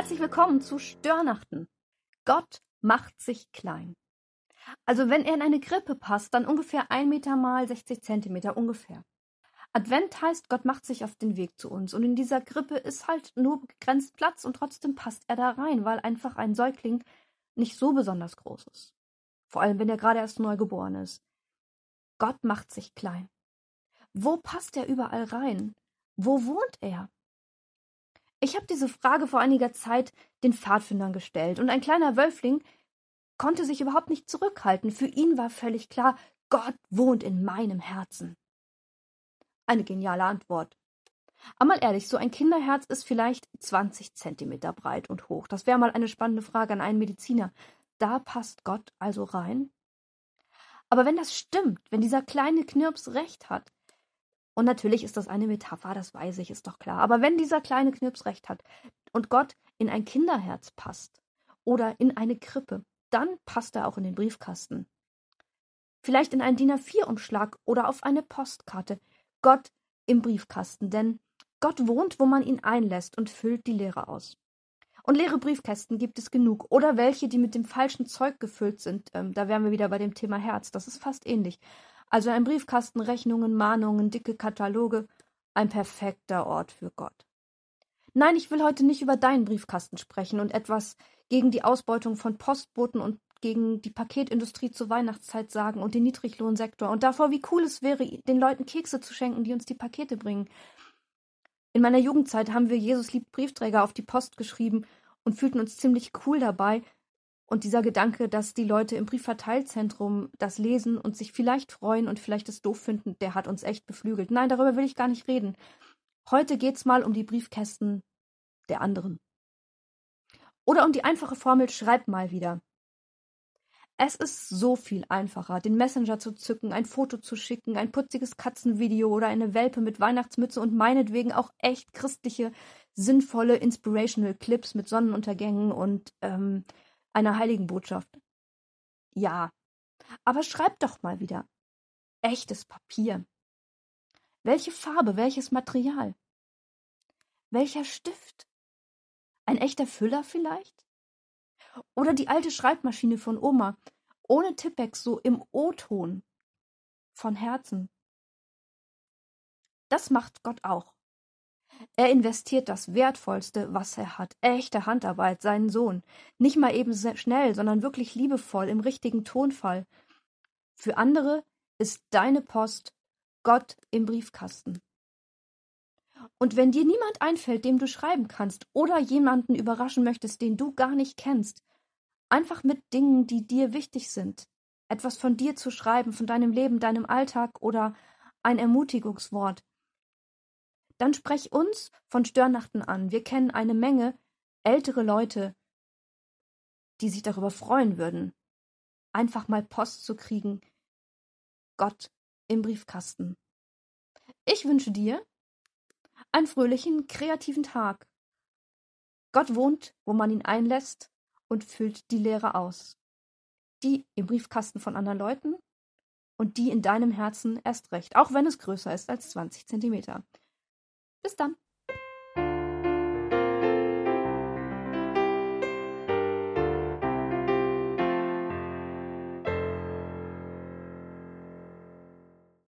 Herzlich willkommen zu Störnachten. Gott macht sich klein. Also wenn er in eine Krippe passt, dann ungefähr ein Meter mal 60 Zentimeter ungefähr. Advent heißt, Gott macht sich auf den Weg zu uns. Und in dieser Krippe ist halt nur begrenzt Platz und trotzdem passt er da rein, weil einfach ein Säugling nicht so besonders groß ist. Vor allem, wenn er gerade erst neu geboren ist. Gott macht sich klein. Wo passt er überall rein? Wo wohnt er? Ich habe diese Frage vor einiger Zeit den Pfadfindern gestellt, und ein kleiner Wölfling konnte sich überhaupt nicht zurückhalten. Für ihn war völlig klar, Gott wohnt in meinem Herzen. Eine geniale Antwort. Einmal ehrlich, so ein Kinderherz ist vielleicht 20 Zentimeter breit und hoch. Das wäre mal eine spannende Frage an einen Mediziner. Da passt Gott also rein? Aber wenn das stimmt, wenn dieser kleine Knirps recht hat, und natürlich ist das eine Metapher, das weiß ich, ist doch klar. Aber wenn dieser kleine Knirps recht hat und Gott in ein Kinderherz passt oder in eine Krippe, dann passt er auch in den Briefkasten. Vielleicht in einen DIN A4-Umschlag oder auf eine Postkarte. Gott im Briefkasten, denn Gott wohnt, wo man ihn einlässt und füllt die Leere aus. Und leere Briefkästen gibt es genug. Oder welche, die mit dem falschen Zeug gefüllt sind. Ähm, da wären wir wieder bei dem Thema Herz. Das ist fast ähnlich. Also ein Briefkasten, Rechnungen, Mahnungen, dicke Kataloge, ein perfekter Ort für Gott. Nein, ich will heute nicht über deinen Briefkasten sprechen und etwas gegen die Ausbeutung von Postboten und gegen die Paketindustrie zur Weihnachtszeit sagen und den Niedriglohnsektor und davor, wie cool es wäre, den Leuten Kekse zu schenken, die uns die Pakete bringen. In meiner Jugendzeit haben wir Jesus liebt Briefträger auf die Post geschrieben und fühlten uns ziemlich cool dabei, und dieser Gedanke, dass die Leute im Briefverteilzentrum das lesen und sich vielleicht freuen und vielleicht es doof finden, der hat uns echt beflügelt. Nein, darüber will ich gar nicht reden. Heute geht's mal um die Briefkästen der anderen. Oder um die einfache Formel schreib mal wieder. Es ist so viel einfacher, den Messenger zu zücken, ein Foto zu schicken, ein putziges Katzenvideo oder eine Welpe mit Weihnachtsmütze und meinetwegen auch echt christliche, sinnvolle, inspirational Clips mit Sonnenuntergängen und ähm, einer Heiligenbotschaft. Ja, aber schreib doch mal wieder. Echtes Papier. Welche Farbe, welches Material? Welcher Stift? Ein echter Füller vielleicht? Oder die alte Schreibmaschine von Oma, ohne Tippex, so im O-Ton. Von Herzen. Das macht Gott auch. Er investiert das Wertvollste, was er hat, echte Handarbeit, seinen Sohn. Nicht mal eben schnell, sondern wirklich liebevoll, im richtigen Tonfall. Für andere ist deine Post Gott im Briefkasten. Und wenn dir niemand einfällt, dem du schreiben kannst, oder jemanden überraschen möchtest, den du gar nicht kennst, einfach mit Dingen, die dir wichtig sind, etwas von dir zu schreiben, von deinem Leben, deinem Alltag oder ein Ermutigungswort, dann sprech uns von Störnachten an. Wir kennen eine Menge ältere Leute, die sich darüber freuen würden, einfach mal Post zu kriegen. Gott im Briefkasten. Ich wünsche dir einen fröhlichen, kreativen Tag. Gott wohnt, wo man ihn einlässt und füllt die Leere aus. Die im Briefkasten von anderen Leuten und die in deinem Herzen erst recht, auch wenn es größer ist als 20 Zentimeter. Bis dann.